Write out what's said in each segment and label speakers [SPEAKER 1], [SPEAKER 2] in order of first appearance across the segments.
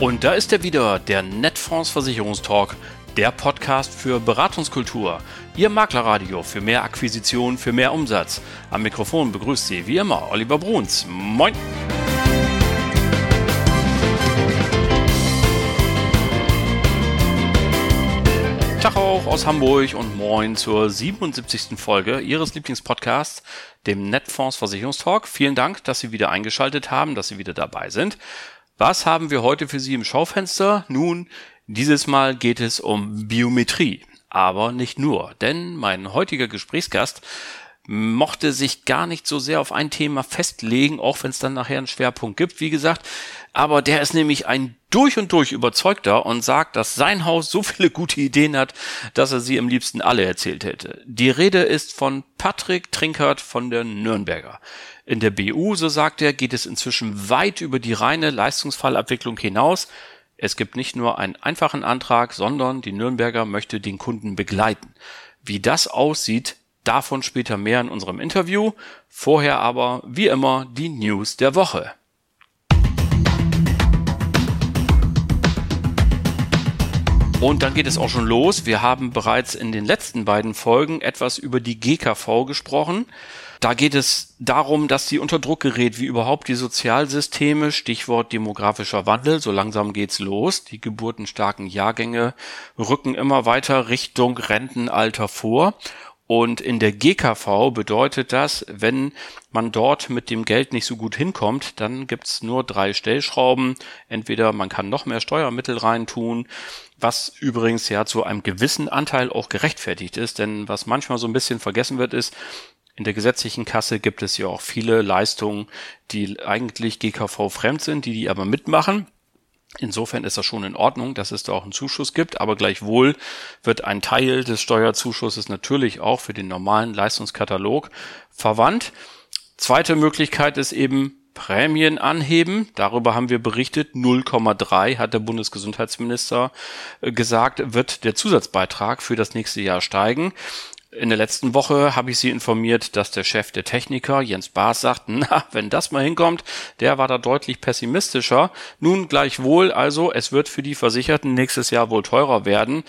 [SPEAKER 1] Und da ist er wieder, der Netfonds Versicherungstalk, der Podcast für Beratungskultur. Ihr Maklerradio für mehr Akquisition, für mehr Umsatz. Am Mikrofon begrüßt Sie wie immer Oliver Bruns. Moin! Tag auch aus Hamburg und moin zur 77. Folge Ihres Lieblingspodcasts, dem Netfonds Versicherungstalk. Vielen Dank, dass Sie wieder eingeschaltet haben, dass Sie wieder dabei sind. Was haben wir heute für Sie im Schaufenster? Nun, dieses Mal geht es um Biometrie. Aber nicht nur, denn mein heutiger Gesprächsgast mochte sich gar nicht so sehr auf ein Thema festlegen, auch wenn es dann nachher einen Schwerpunkt gibt, wie gesagt. Aber der ist nämlich ein durch und durch überzeugter und sagt, dass sein Haus so viele gute Ideen hat, dass er sie am liebsten alle erzählt hätte. Die Rede ist von Patrick Trinkert von der Nürnberger. In der BU, so sagt er, geht es inzwischen weit über die reine Leistungsfallabwicklung hinaus. Es gibt nicht nur einen einfachen Antrag, sondern die Nürnberger möchte den Kunden begleiten. Wie das aussieht, davon später mehr in unserem Interview. Vorher aber, wie immer, die News der Woche. Und dann geht es auch schon los. Wir haben bereits in den letzten beiden Folgen etwas über die GKV gesprochen. Da geht es darum, dass sie unter Druck gerät, wie überhaupt die Sozialsysteme, Stichwort demografischer Wandel, so langsam geht's los. Die geburtenstarken Jahrgänge rücken immer weiter Richtung Rentenalter vor. Und in der GKV bedeutet das, wenn man dort mit dem Geld nicht so gut hinkommt, dann gibt's nur drei Stellschrauben. Entweder man kann noch mehr Steuermittel reintun, was übrigens ja zu einem gewissen Anteil auch gerechtfertigt ist, denn was manchmal so ein bisschen vergessen wird, ist, in der gesetzlichen Kasse gibt es ja auch viele Leistungen, die eigentlich GKV fremd sind, die die aber mitmachen. Insofern ist das schon in Ordnung, dass es da auch einen Zuschuss gibt, aber gleichwohl wird ein Teil des Steuerzuschusses natürlich auch für den normalen Leistungskatalog verwandt. Zweite Möglichkeit ist eben Prämien anheben. Darüber haben wir berichtet. 0,3 hat der Bundesgesundheitsminister äh, gesagt, wird der Zusatzbeitrag für das nächste Jahr steigen. In der letzten Woche habe ich Sie informiert, dass der Chef der Techniker, Jens Baas, sagt, na, wenn das mal hinkommt, der war da deutlich pessimistischer. Nun gleichwohl, also, es wird für die Versicherten nächstes Jahr wohl teurer werden.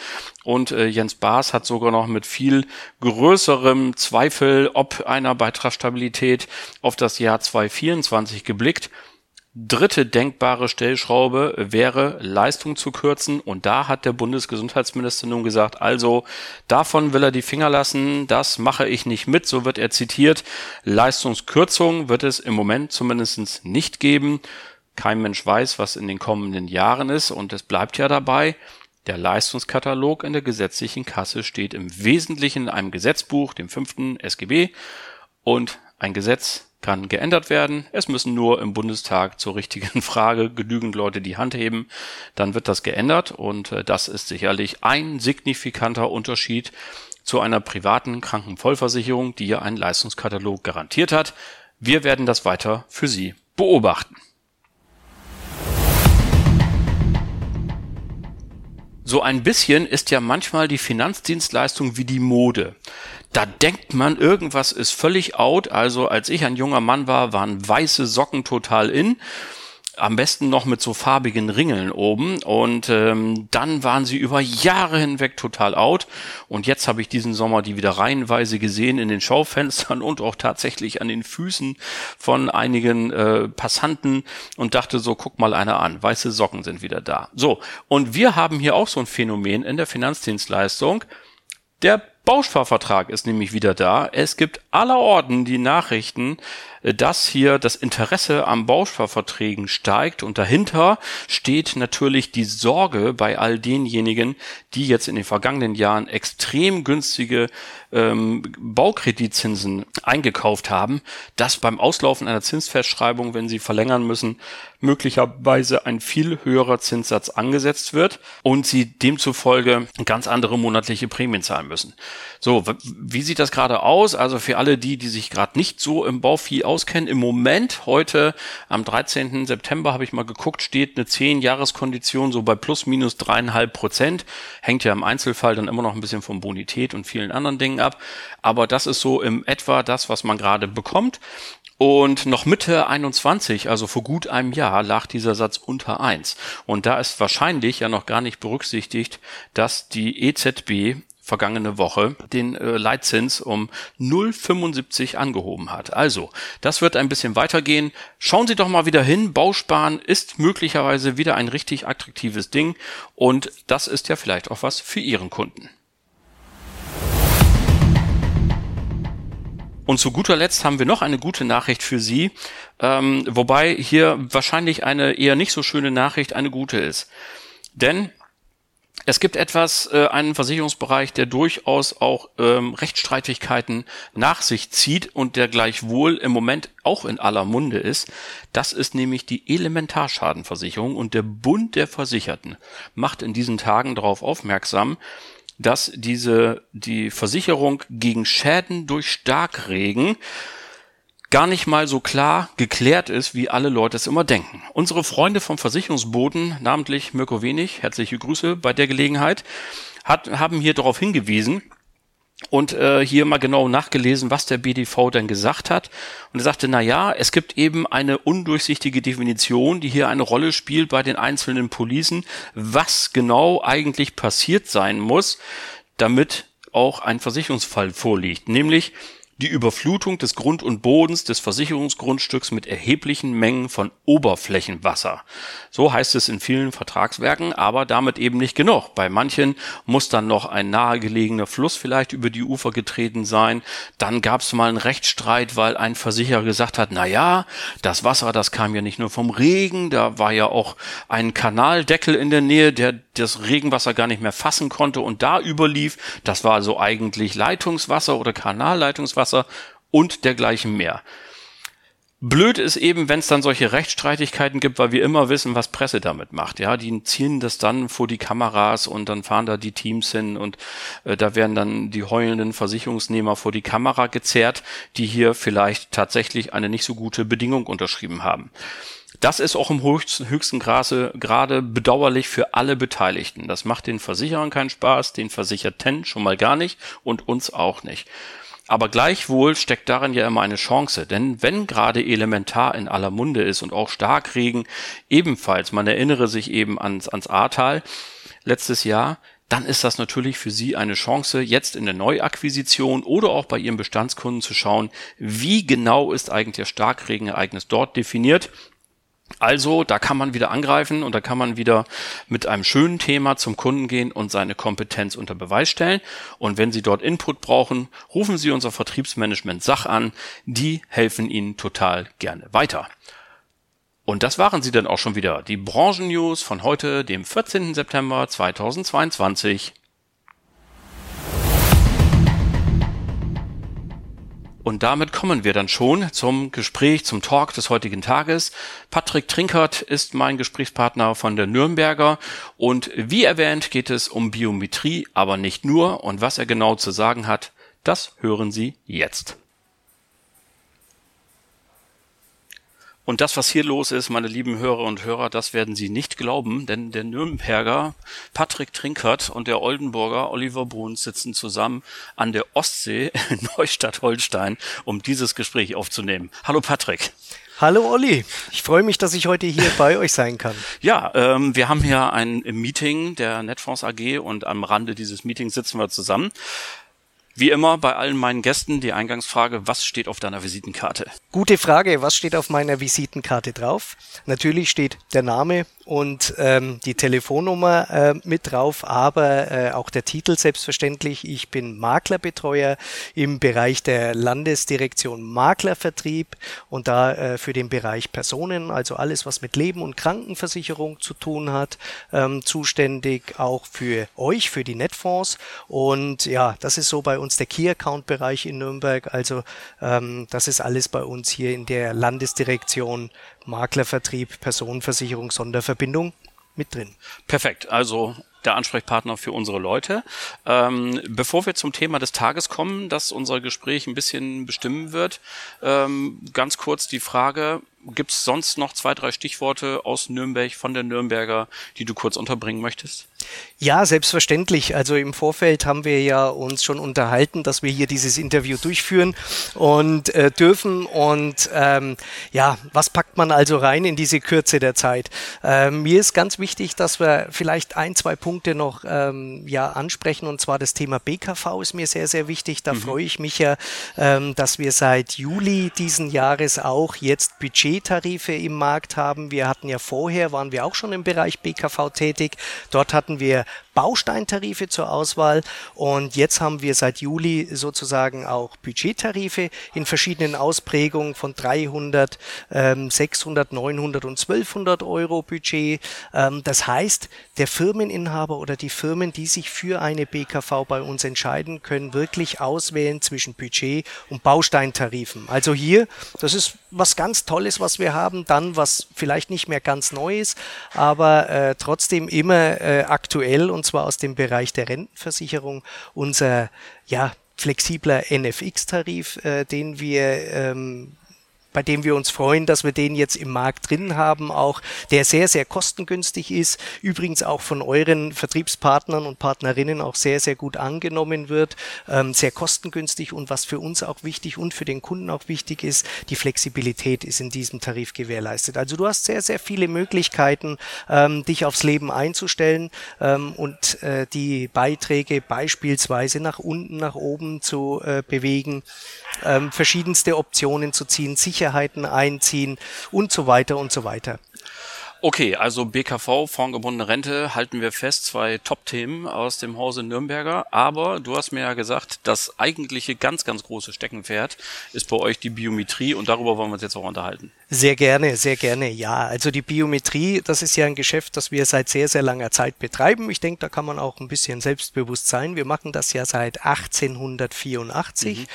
[SPEAKER 1] Und äh, Jens Baas hat sogar noch mit viel größerem Zweifel ob einer Beitragsstabilität auf das Jahr 2024 geblickt. Dritte denkbare Stellschraube wäre, Leistung zu kürzen. Und da hat der Bundesgesundheitsminister nun gesagt, also davon will er die Finger lassen, das mache ich nicht mit, so wird er zitiert. Leistungskürzung wird es im Moment zumindest nicht geben. Kein Mensch weiß, was in den kommenden Jahren ist. Und es bleibt ja dabei, der Leistungskatalog in der gesetzlichen Kasse steht im Wesentlichen in einem Gesetzbuch, dem fünften SGB. Und ein Gesetz kann geändert werden. Es müssen nur im Bundestag zur richtigen Frage genügend Leute die Hand heben. Dann wird das geändert und äh, das ist sicherlich ein signifikanter Unterschied zu einer privaten Krankenvollversicherung, die ja einen Leistungskatalog garantiert hat. Wir werden das weiter für Sie beobachten. So ein bisschen ist ja manchmal die Finanzdienstleistung wie die Mode da denkt man, irgendwas ist völlig out. Also als ich ein junger Mann war, waren weiße Socken total in. Am besten noch mit so farbigen Ringeln oben. Und ähm, dann waren sie über Jahre hinweg total out. Und jetzt habe ich diesen Sommer die wieder reihenweise gesehen in den Schaufenstern und auch tatsächlich an den Füßen von einigen äh, Passanten und dachte so, guck mal einer an, weiße Socken sind wieder da. So, und wir haben hier auch so ein Phänomen in der Finanzdienstleistung. Der Bausparvertrag ist nämlich wieder da. Es gibt allerorten die Nachrichten, äh, dass hier das Interesse am Bausparverträgen steigt und dahinter steht natürlich die Sorge bei all denjenigen, die jetzt in den vergangenen Jahren extrem günstige ähm, Baukreditzinsen eingekauft haben, dass beim Auslaufen einer Zinsfestschreibung, wenn sie verlängern müssen, möglicherweise ein viel höherer Zinssatz angesetzt wird und sie demzufolge ganz andere monatliche Prämien zahlen müssen. So, wie sieht das gerade aus? Also für alle die, die sich gerade nicht so im Bauvieh auskennen, im Moment, heute am 13. September habe ich mal geguckt, steht eine 10-Jahres-Kondition so bei plus minus dreieinhalb Prozent. Hängt ja im Einzelfall dann immer noch ein bisschen von Bonität und vielen anderen Dingen ab. Aber das ist so im etwa das, was man gerade bekommt. Und noch Mitte 21, also vor gut einem Jahr, lag dieser Satz unter eins. Und da ist wahrscheinlich ja noch gar nicht berücksichtigt, dass die EZB vergangene Woche den äh, Leitzins um 0,75 angehoben hat. Also, das wird ein bisschen weitergehen. Schauen Sie doch mal wieder hin. Bausparen ist möglicherweise wieder ein richtig attraktives Ding und das ist ja vielleicht auch was für Ihren Kunden. Und zu guter Letzt haben wir noch eine gute Nachricht für Sie, ähm, wobei hier wahrscheinlich eine eher nicht so schöne Nachricht eine gute ist. Denn es gibt etwas, äh, einen Versicherungsbereich, der durchaus auch ähm, Rechtsstreitigkeiten nach sich zieht und der gleichwohl im Moment auch in aller Munde ist. Das ist nämlich die Elementarschadenversicherung und der Bund der Versicherten macht in diesen Tagen darauf aufmerksam, dass diese, die Versicherung gegen Schäden durch Starkregen gar nicht mal so klar geklärt ist, wie alle Leute es immer denken. Unsere Freunde vom Versicherungsboden, namentlich Mirko Wenig, herzliche Grüße bei der Gelegenheit, hat, haben hier darauf hingewiesen, und äh, hier mal genau nachgelesen, was der BDV denn gesagt hat. Und er sagte, na ja, es gibt eben eine undurchsichtige Definition, die hier eine Rolle spielt bei den einzelnen Policen, was genau eigentlich passiert sein muss, damit auch ein Versicherungsfall vorliegt. Nämlich, die Überflutung des Grund und Bodens des Versicherungsgrundstücks mit erheblichen Mengen von Oberflächenwasser. So heißt es in vielen Vertragswerken, aber damit eben nicht genug. Bei manchen muss dann noch ein nahegelegener Fluss vielleicht über die Ufer getreten sein. Dann gab es mal einen Rechtsstreit, weil ein Versicherer gesagt hat, na ja, das Wasser, das kam ja nicht nur vom Regen, da war ja auch ein Kanaldeckel in der Nähe, der das Regenwasser gar nicht mehr fassen konnte und da überlief. Das war also eigentlich Leitungswasser oder Kanalleitungswasser und dergleichen mehr. Blöd ist eben, wenn es dann solche Rechtsstreitigkeiten gibt, weil wir immer wissen, was Presse damit macht. Ja, die ziehen das dann vor die Kameras und dann fahren da die Teams hin und äh, da werden dann die heulenden Versicherungsnehmer vor die Kamera gezerrt, die hier vielleicht tatsächlich eine nicht so gute Bedingung unterschrieben haben. Das ist auch im höchsten, höchsten Grade, gerade bedauerlich für alle Beteiligten. Das macht den Versicherern keinen Spaß, den Versicherten schon mal gar nicht und uns auch nicht. Aber gleichwohl steckt darin ja immer eine Chance, denn wenn gerade elementar in aller Munde ist und auch Starkregen ebenfalls, man erinnere sich eben ans, ans Ahrtal letztes Jahr, dann ist das natürlich für Sie eine Chance, jetzt in der Neuakquisition oder auch bei Ihren Bestandskunden zu schauen, wie genau ist eigentlich der Starkregenereignis dort definiert also, da kann man wieder angreifen und da kann man wieder mit einem schönen Thema zum Kunden gehen und seine Kompetenz unter Beweis stellen. Und wenn Sie dort Input brauchen, rufen Sie unser Vertriebsmanagement Sach an. Die helfen Ihnen total gerne weiter. Und das waren sie dann auch schon wieder. Die Branchen-News von heute, dem 14. September 2022. Und damit kommen wir dann schon zum Gespräch, zum Talk des heutigen Tages. Patrick Trinkert ist mein Gesprächspartner von der Nürnberger und wie erwähnt geht es um Biometrie, aber nicht nur. Und was er genau zu sagen hat, das hören Sie jetzt. Und das, was hier los ist, meine lieben Hörer und Hörer, das werden Sie nicht glauben, denn der Nürnberger Patrick Trinkert und der Oldenburger Oliver Bruns sitzen zusammen an der Ostsee in Neustadt-Holstein, um dieses Gespräch aufzunehmen. Hallo Patrick.
[SPEAKER 2] Hallo Olli, ich freue mich, dass ich heute hier bei euch sein kann.
[SPEAKER 1] Ja, ähm, wir haben hier ein Meeting der Netfonds AG und am Rande dieses Meetings sitzen wir zusammen. Wie immer bei allen meinen Gästen die Eingangsfrage, was steht auf deiner Visitenkarte?
[SPEAKER 2] Gute Frage, was steht auf meiner Visitenkarte drauf? Natürlich steht der Name und ähm, die Telefonnummer äh, mit drauf, aber äh, auch der Titel selbstverständlich. Ich bin Maklerbetreuer im Bereich der Landesdirektion Maklervertrieb und da äh, für den Bereich Personen, also alles, was mit Leben und Krankenversicherung zu tun hat, ähm, zuständig auch für euch, für die Netfonds. Und ja, das ist so bei uns der Key-Account-Bereich in Nürnberg. Also ähm, das ist alles bei uns hier in der Landesdirektion Maklervertrieb, Personenversicherung, Sonderverbindung mit drin.
[SPEAKER 1] Perfekt. Also der Ansprechpartner für unsere Leute. Ähm, bevor wir zum Thema des Tages kommen, das unser Gespräch ein bisschen bestimmen wird, ähm, ganz kurz die Frage, Gibt es sonst noch zwei, drei Stichworte aus Nürnberg, von der Nürnberger, die du kurz unterbringen möchtest?
[SPEAKER 2] Ja, selbstverständlich. Also im Vorfeld haben wir ja uns schon unterhalten, dass wir hier dieses Interview durchführen und äh, dürfen. Und ähm, ja, was packt man also rein in diese Kürze der Zeit? Ähm, mir ist ganz wichtig, dass wir vielleicht ein, zwei Punkte noch ähm, ja ansprechen. Und zwar das Thema BKV ist mir sehr, sehr wichtig. Da mhm. freue ich mich ja, ähm, dass wir seit Juli diesen Jahres auch jetzt Budgettarife im Markt haben. Wir hatten ja vorher, waren wir auch schon im Bereich BKV tätig. Dort hatten wir Bausteintarife zur Auswahl und jetzt haben wir seit Juli sozusagen auch Budgettarife in verschiedenen Ausprägungen von 300, ähm, 600, 900 und 1200 Euro Budget. Ähm, das heißt, der Firmeninhaber oder die Firmen, die sich für eine BKV bei uns entscheiden, können wirklich auswählen zwischen Budget und Bausteintarifen. Also hier, das ist was ganz Tolles, was wir haben, dann was vielleicht nicht mehr ganz neu ist, aber äh, trotzdem immer äh, aktuell und zwar aus dem Bereich der Rentenversicherung, unser ja, flexibler NFX-Tarif, äh, den wir ähm, bei dem wir uns freuen, dass wir den jetzt im Markt drin haben, auch der sehr, sehr kostengünstig ist, übrigens auch von euren Vertriebspartnern und Partnerinnen auch sehr, sehr gut angenommen wird, ähm, sehr kostengünstig und was für uns auch wichtig und für den Kunden auch wichtig ist, die Flexibilität ist in diesem Tarif gewährleistet. Also du hast sehr, sehr viele Möglichkeiten, ähm, dich aufs Leben einzustellen ähm, und äh, die Beiträge beispielsweise nach unten, nach oben zu äh, bewegen, ähm, verschiedenste Optionen zu ziehen, sicher Sicherheiten einziehen und so weiter und so weiter.
[SPEAKER 1] Okay, also BKV, fondgebundene Rente, halten wir fest, zwei Top-Themen aus dem Hause Nürnberger. Aber du hast mir ja gesagt, das eigentliche ganz, ganz große Steckenpferd ist bei euch die Biometrie und darüber wollen wir uns jetzt auch unterhalten.
[SPEAKER 2] Sehr gerne, sehr gerne, ja. Also die Biometrie, das ist ja ein Geschäft, das wir seit sehr, sehr langer Zeit betreiben. Ich denke, da kann man auch ein bisschen selbstbewusst sein. Wir machen das ja seit 1884 mhm.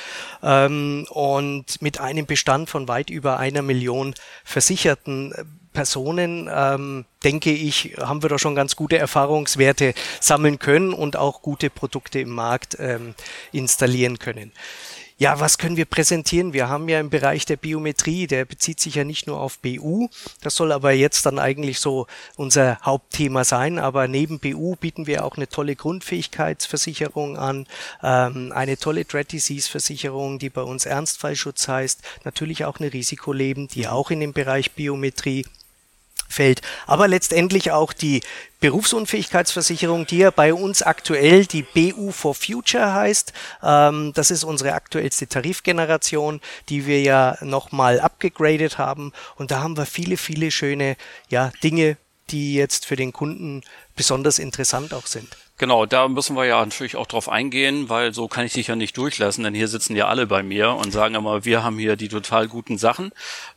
[SPEAKER 2] ähm, und mit einem Bestand von weit über einer Million Versicherten Personen, ähm, denke ich, haben wir da schon ganz gute Erfahrungswerte sammeln können und auch gute Produkte im Markt ähm, installieren können. Ja, was können wir präsentieren? Wir haben ja im Bereich der Biometrie, der bezieht sich ja nicht nur auf BU, das soll aber jetzt dann eigentlich so unser Hauptthema sein, aber neben BU bieten wir auch eine tolle Grundfähigkeitsversicherung an, ähm, eine tolle Dread Disease Versicherung, die bei uns Ernstfallschutz heißt, natürlich auch eine Risikoleben, die auch in dem Bereich Biometrie fällt. Aber letztendlich auch die Berufsunfähigkeitsversicherung, die ja bei uns aktuell die BU for Future heißt. Ähm, das ist unsere aktuellste Tarifgeneration, die wir ja nochmal abgegradet haben. Und da haben wir viele, viele schöne ja, Dinge, die jetzt für den Kunden besonders interessant auch sind.
[SPEAKER 1] Genau, da müssen wir ja natürlich auch drauf eingehen, weil so kann ich dich ja nicht durchlassen, denn hier sitzen ja alle bei mir und sagen immer, wir haben hier die total guten Sachen.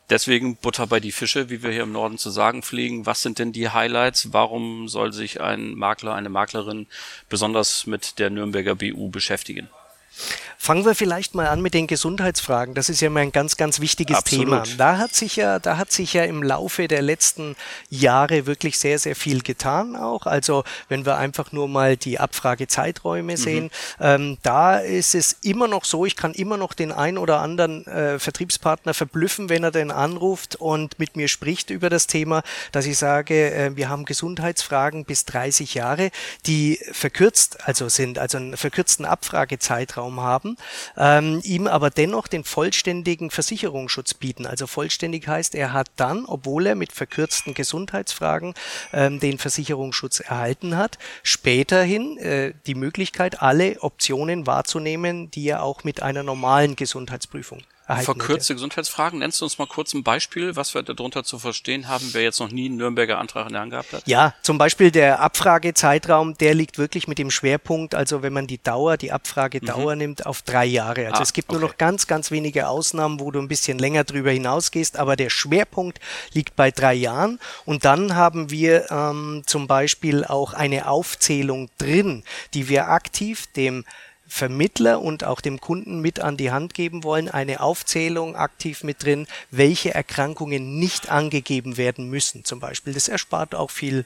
[SPEAKER 1] Deswegen Butter bei die Fische, wie wir hier im Norden zu sagen pflegen. Was sind denn die Highlights? Warum soll sich ein Makler, eine Maklerin besonders mit der Nürnberger BU beschäftigen?
[SPEAKER 2] Fangen wir vielleicht mal an mit den Gesundheitsfragen. Das ist ja mal ein ganz, ganz wichtiges Absolut. Thema. Da hat sich ja, da hat sich ja im Laufe der letzten Jahre wirklich sehr, sehr viel getan auch. Also wenn wir einfach nur mal die Abfragezeiträume mhm. sehen, ähm, da ist es immer noch so, ich kann immer noch den ein oder anderen äh, Vertriebspartner verblüffen, wenn er denn anruft und mit mir spricht über das Thema, dass ich sage, äh, wir haben Gesundheitsfragen bis 30 Jahre, die verkürzt also sind, also einen verkürzten Abfragezeitraum haben haben, ähm, ihm aber dennoch den vollständigen Versicherungsschutz bieten. Also vollständig heißt, er hat dann, obwohl er mit verkürzten Gesundheitsfragen ähm, den Versicherungsschutz erhalten hat, späterhin äh, die Möglichkeit, alle Optionen wahrzunehmen, die er auch mit einer normalen Gesundheitsprüfung
[SPEAKER 1] Verkürzte Gesundheitsfragen. Nennst du uns mal kurz ein Beispiel, was wir darunter zu verstehen haben, wer jetzt noch nie einen Nürnberger Antrag in der Hand gehabt hat?
[SPEAKER 2] Ja, zum Beispiel der Abfragezeitraum, der liegt wirklich mit dem Schwerpunkt, also wenn man die Dauer, die Abfragedauer mhm. nimmt, auf drei Jahre. Also ah, es gibt okay. nur noch ganz, ganz wenige Ausnahmen, wo du ein bisschen länger drüber hinausgehst, aber der Schwerpunkt liegt bei drei Jahren. Und dann haben wir ähm, zum Beispiel auch eine Aufzählung drin, die wir aktiv dem Vermittler und auch dem Kunden mit an die Hand geben wollen, eine Aufzählung aktiv mit drin, welche Erkrankungen nicht angegeben werden müssen zum Beispiel. Das erspart auch viel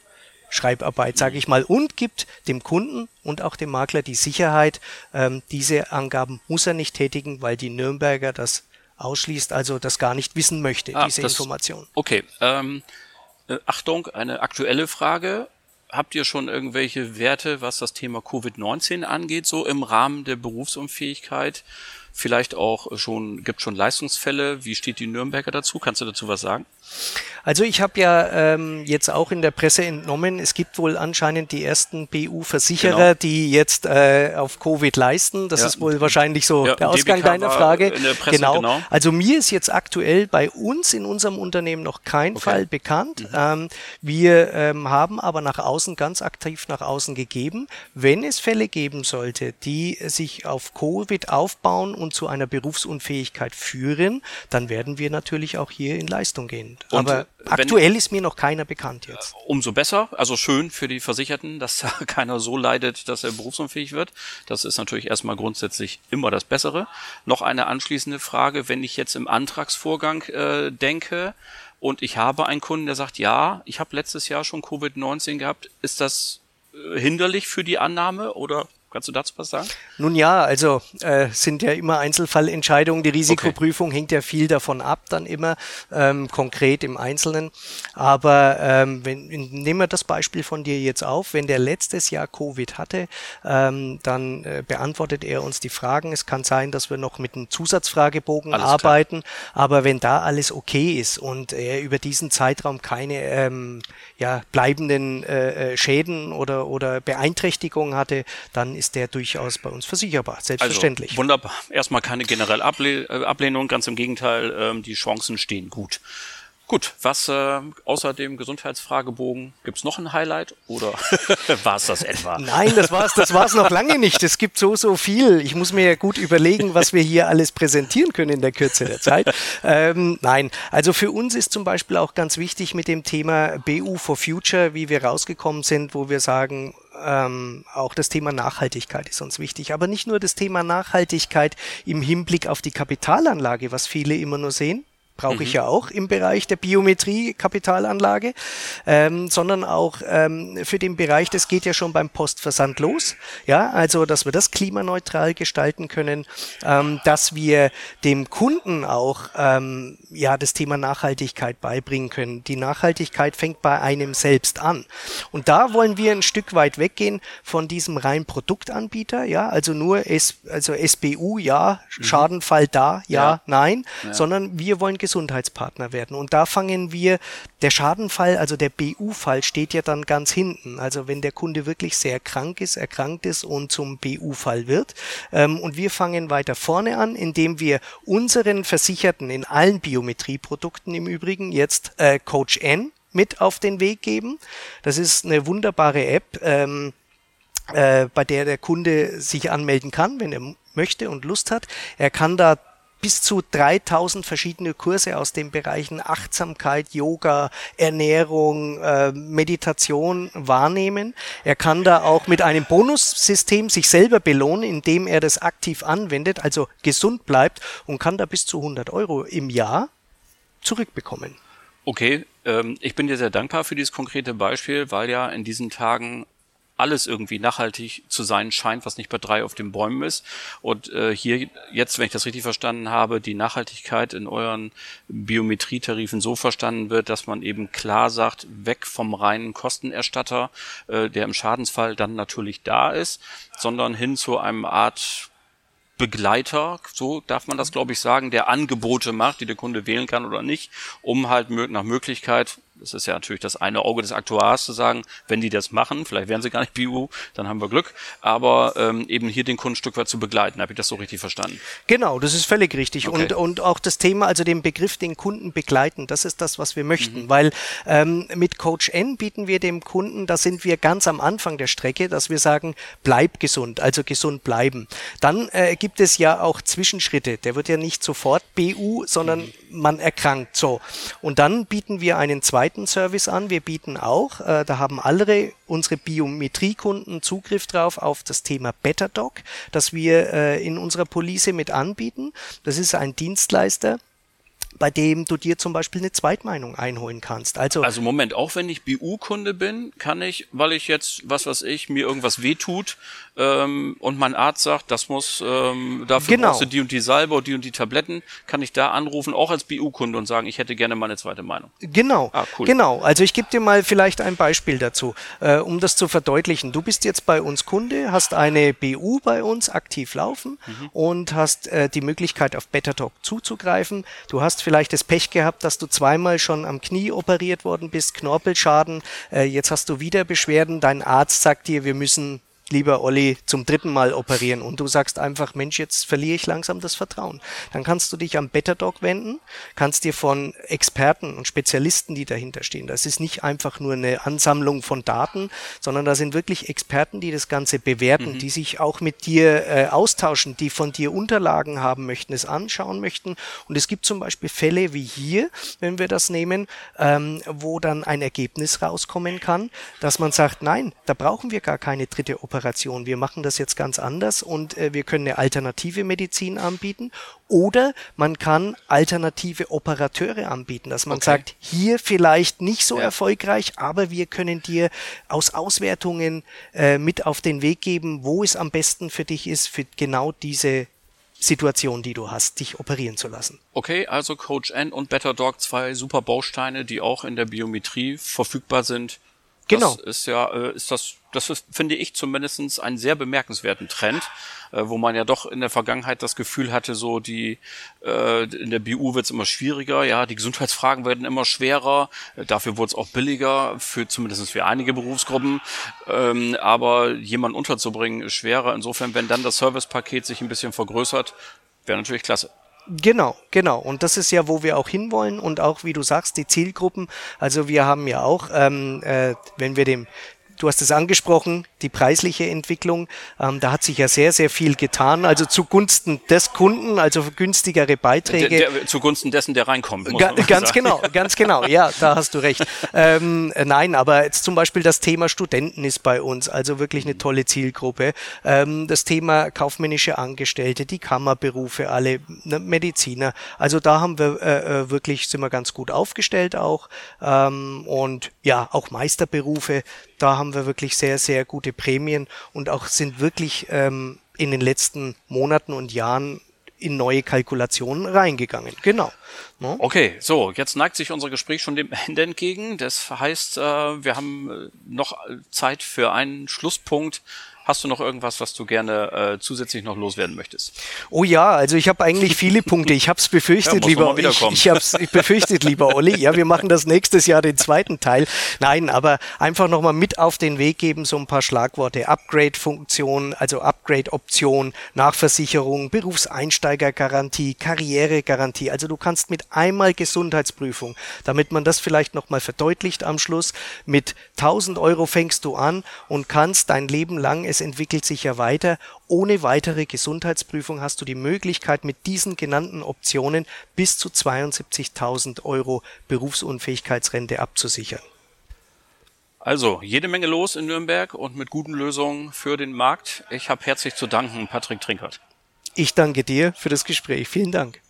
[SPEAKER 2] Schreibarbeit, sage ich mal, und gibt dem Kunden und auch dem Makler die Sicherheit, ähm, diese Angaben muss er nicht tätigen, weil die Nürnberger das ausschließt, also das gar nicht wissen möchte, ah, diese das, Information.
[SPEAKER 1] Okay, ähm, äh, Achtung, eine aktuelle Frage. Habt ihr schon irgendwelche Werte, was das Thema Covid-19 angeht, so im Rahmen der Berufsunfähigkeit? Vielleicht auch schon, gibt schon Leistungsfälle. Wie steht die Nürnberger dazu? Kannst du dazu was sagen?
[SPEAKER 2] Also ich habe ja ähm, jetzt auch in der Presse entnommen, es gibt wohl anscheinend die ersten BU-Versicherer, genau. die jetzt äh, auf Covid leisten. Das ja. ist wohl wahrscheinlich so ja, der Ausgang DBK deiner Frage. Presse, genau. genau. Also mir ist jetzt aktuell bei uns in unserem Unternehmen noch kein okay. Fall bekannt. Mhm. Ähm, wir ähm, haben aber nach außen ganz aktiv nach außen gegeben, wenn es Fälle geben sollte, die sich auf Covid aufbauen und zu einer Berufsunfähigkeit führen, dann werden wir natürlich auch hier in Leistung gehen. Und Aber aktuell wenn, ist mir noch keiner bekannt jetzt.
[SPEAKER 1] Äh, umso besser, also schön für die Versicherten, dass da keiner so leidet, dass er berufsunfähig wird. Das ist natürlich erstmal grundsätzlich immer das Bessere. Noch eine anschließende Frage, wenn ich jetzt im Antragsvorgang äh, denke und ich habe einen Kunden, der sagt, ja, ich habe letztes Jahr schon Covid-19 gehabt, ist das äh, hinderlich für die Annahme oder Kannst du dazu was sagen?
[SPEAKER 2] Nun ja, also äh, sind ja immer Einzelfallentscheidungen. Die Risikoprüfung okay. hängt ja viel davon ab, dann immer ähm, konkret im Einzelnen. Aber ähm, wenn, nehmen wir das Beispiel von dir jetzt auf. Wenn der letztes Jahr Covid hatte, ähm, dann äh, beantwortet er uns die Fragen. Es kann sein, dass wir noch mit einem Zusatzfragebogen alles arbeiten. Klar. Aber wenn da alles okay ist und er über diesen Zeitraum keine ähm, ja, bleibenden äh, äh Schäden oder, oder Beeinträchtigungen hatte, dann ist der durchaus bei uns versicherbar, selbstverständlich.
[SPEAKER 1] Also, wunderbar. Erstmal keine generelle äh, Ablehnung, ganz im Gegenteil, ähm, die Chancen stehen gut. Gut, was äh, außer dem Gesundheitsfragebogen gibt's noch ein Highlight oder war es das etwa?
[SPEAKER 2] Nein, das war's, das war's noch lange nicht. Es gibt so so viel. Ich muss mir ja gut überlegen, was wir hier alles präsentieren können in der Kürze der Zeit. Ähm, nein, also für uns ist zum Beispiel auch ganz wichtig mit dem Thema BU for Future, wie wir rausgekommen sind, wo wir sagen, ähm, auch das Thema Nachhaltigkeit ist uns wichtig. Aber nicht nur das Thema Nachhaltigkeit im Hinblick auf die Kapitalanlage, was viele immer nur sehen, brauche mhm. ich ja auch im Bereich der Biometrie Kapitalanlage, ähm, sondern auch ähm, für den Bereich, das geht ja schon beim Postversand los, ja, also dass wir das klimaneutral gestalten können, ähm, dass wir dem Kunden auch ähm, ja das Thema Nachhaltigkeit beibringen können. Die Nachhaltigkeit fängt bei einem selbst an und da wollen wir ein Stück weit weggehen von diesem rein Produktanbieter, ja, also nur S, also SBU, ja, mhm. Schadenfall da, ja, ja. nein, ja. sondern wir wollen Gesundheitspartner werden. Und da fangen wir, der Schadenfall, also der BU-Fall steht ja dann ganz hinten. Also wenn der Kunde wirklich sehr krank ist, erkrankt ist und zum BU-Fall wird. Ähm, und wir fangen weiter vorne an, indem wir unseren Versicherten in allen Biometrieprodukten im Übrigen jetzt äh, Coach N mit auf den Weg geben. Das ist eine wunderbare App. Ähm, äh, bei der der Kunde sich anmelden kann, wenn er möchte und Lust hat. Er kann da bis zu 3000 verschiedene Kurse aus den Bereichen Achtsamkeit, Yoga, Ernährung, äh, Meditation wahrnehmen. Er kann da auch mit einem Bonussystem sich selber belohnen, indem er das aktiv anwendet, also gesund bleibt und kann da bis zu 100 Euro im Jahr zurückbekommen.
[SPEAKER 1] Okay, ähm, ich bin dir sehr dankbar für dieses konkrete Beispiel, weil ja in diesen Tagen alles irgendwie nachhaltig zu sein scheint, was nicht bei drei auf den Bäumen ist. Und äh, hier jetzt, wenn ich das richtig verstanden habe, die Nachhaltigkeit in euren Biometrietarifen so verstanden wird, dass man eben klar sagt, weg vom reinen Kostenerstatter, äh, der im Schadensfall dann natürlich da ist, sondern hin zu einem Art Begleiter, so darf man das glaube ich sagen, der Angebote macht, die der Kunde wählen kann oder nicht, um halt nach Möglichkeit das ist ja natürlich das eine Auge des Aktuars zu sagen, wenn die das machen, vielleicht werden sie gar nicht BU, dann haben wir Glück, aber ähm, eben hier den Kunden ein Stück weit zu begleiten. Habe ich das so richtig verstanden?
[SPEAKER 2] Genau, das ist völlig richtig. Okay. Und, und auch das Thema, also den Begriff den Kunden begleiten, das ist das, was wir möchten, mhm. weil ähm, mit Coach N bieten wir dem Kunden, da sind wir ganz am Anfang der Strecke, dass wir sagen, bleib gesund, also gesund bleiben. Dann äh, gibt es ja auch Zwischenschritte. Der wird ja nicht sofort BU, sondern mhm. man erkrankt so. Und dann bieten wir einen zweiten zweiten Service an. Wir bieten auch, äh, da haben alle unsere Biometriekunden Zugriff drauf auf das Thema BetterDoc, das wir äh, in unserer Police mit anbieten. Das ist ein Dienstleister, bei dem du dir zum Beispiel eine Zweitmeinung einholen kannst. Also,
[SPEAKER 1] also Moment, auch wenn ich BU-Kunde bin, kann ich, weil ich jetzt, was weiß ich, mir irgendwas wehtut ähm, und mein Arzt sagt, das muss, ähm, dafür genau. brauchst du die und die Salbe und die und die Tabletten, kann ich da anrufen, auch als BU-Kunde und sagen, ich hätte gerne mal eine zweite Meinung.
[SPEAKER 2] Genau, ah, cool. genau. Also ich gebe dir mal vielleicht ein Beispiel dazu, äh, um das zu verdeutlichen. Du bist jetzt bei uns Kunde, hast eine BU bei uns aktiv laufen mhm. und hast äh, die Möglichkeit auf BetterTalk zuzugreifen. Du hast vielleicht das Pech gehabt, dass du zweimal schon am Knie operiert worden bist, Knorpelschaden. Äh, jetzt hast du wieder Beschwerden. Dein Arzt sagt dir, wir müssen lieber Olli, zum dritten Mal operieren und du sagst einfach, Mensch, jetzt verliere ich langsam das Vertrauen. Dann kannst du dich am BetterDoc wenden, kannst dir von Experten und Spezialisten, die dahinter stehen. Das ist nicht einfach nur eine Ansammlung von Daten, sondern da sind wirklich Experten, die das Ganze bewerten, mhm. die sich auch mit dir äh, austauschen, die von dir Unterlagen haben möchten, es anschauen möchten. Und es gibt zum Beispiel Fälle wie hier, wenn wir das nehmen, ähm, wo dann ein Ergebnis rauskommen kann, dass man sagt, nein, da brauchen wir gar keine dritte Operation Operation. Wir machen das jetzt ganz anders und äh, wir können eine alternative Medizin anbieten oder man kann alternative Operateure anbieten, dass man okay. sagt, hier vielleicht nicht so ja. erfolgreich, aber wir können dir aus Auswertungen äh, mit auf den Weg geben, wo es am besten für dich ist, für genau diese Situation, die du hast, dich operieren zu lassen.
[SPEAKER 1] Okay, also Coach N und Better Dog, zwei super Bausteine, die auch in der Biometrie verfügbar sind. Genau. Das ist ja, äh, ist das, das ist, finde ich zumindestens einen sehr bemerkenswerten Trend, äh, wo man ja doch in der Vergangenheit das Gefühl hatte, so die, äh, in der BU wird es immer schwieriger, ja, die Gesundheitsfragen werden immer schwerer, dafür wurde es auch billiger, für zumindest für einige Berufsgruppen, ähm, aber jemanden unterzubringen ist schwerer. Insofern, wenn dann das Servicepaket sich ein bisschen vergrößert, wäre natürlich klasse.
[SPEAKER 2] Genau, genau. Und das ist ja, wo wir auch hinwollen und auch, wie du sagst, die Zielgruppen. Also wir haben ja auch, ähm, äh, wenn wir dem Du hast es angesprochen, die preisliche Entwicklung. Ähm, da hat sich ja sehr, sehr viel getan. Also zugunsten des Kunden, also günstigere Beiträge. Der,
[SPEAKER 1] der, zugunsten dessen, der reinkommt.
[SPEAKER 2] Ga, ganz sagen. genau, ganz genau. Ja, da hast du recht. Ähm, nein, aber jetzt zum Beispiel das Thema Studenten ist bei uns also wirklich eine tolle Zielgruppe. Ähm, das Thema kaufmännische Angestellte, die Kammerberufe, alle ne, Mediziner. Also da haben wir äh, äh, wirklich, sind wir ganz gut aufgestellt auch. Ähm, und ja, auch Meisterberufe da haben wir wirklich sehr, sehr gute Prämien und auch sind wirklich ähm, in den letzten Monaten und Jahren in neue Kalkulationen reingegangen. Genau.
[SPEAKER 1] No? Ne? Okay, so, jetzt neigt sich unser Gespräch schon dem Ende entgegen. Das heißt, äh, wir haben äh, noch Zeit für einen Schlusspunkt. Hast du noch irgendwas, was du gerne äh, zusätzlich noch loswerden möchtest?
[SPEAKER 2] Oh ja, also ich habe eigentlich viele Punkte. Ich habe es befürchtet, ja, lieber ich, ich habe es befürchtet, lieber Olli. Ja, wir machen das nächstes Jahr den zweiten Teil. Nein, aber einfach nochmal mit auf den Weg geben, so ein paar Schlagworte. Upgrade-Funktion, also Upgrade-Option, Nachversicherung, Berufseinsteigergarantie, Karrieregarantie. Also du kannst mit einmal Gesundheitsprüfung, damit man das vielleicht nochmal verdeutlicht am Schluss, mit 1000 Euro fängst du an und kannst dein Leben lang es entwickelt sich ja weiter. Ohne weitere Gesundheitsprüfung hast du die Möglichkeit, mit diesen genannten Optionen bis zu 72.000 Euro Berufsunfähigkeitsrente abzusichern.
[SPEAKER 1] Also, jede Menge los in Nürnberg und mit guten Lösungen für den Markt. Ich habe herzlich zu danken, Patrick Trinkert.
[SPEAKER 2] Ich danke dir für das Gespräch. Vielen Dank.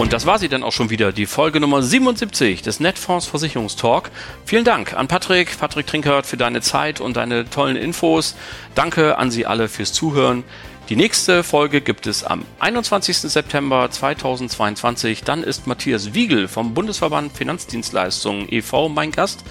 [SPEAKER 1] Und das war sie dann auch schon wieder, die Folge Nummer 77 des Netfonds Versicherungstalk. Vielen Dank an Patrick, Patrick Trinkert für deine Zeit und deine tollen Infos. Danke an Sie alle fürs Zuhören. Die nächste Folge gibt es am 21. September 2022. Dann ist Matthias Wiegel vom Bundesverband Finanzdienstleistungen e.V. mein Gast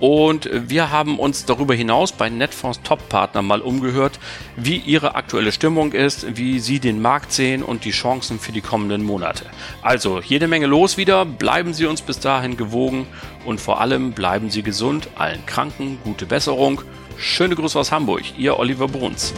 [SPEAKER 1] und wir haben uns darüber hinaus bei Netfonds Top-Partner mal umgehört, wie ihre aktuelle Stimmung ist, wie sie den Markt sehen und die Chancen für die kommenden Monate. Also jede Menge los wieder, bleiben Sie uns bis dahin gewogen und vor allem bleiben Sie gesund, allen Kranken gute Besserung. Schöne Grüße aus Hamburg, Ihr Oliver Bruns.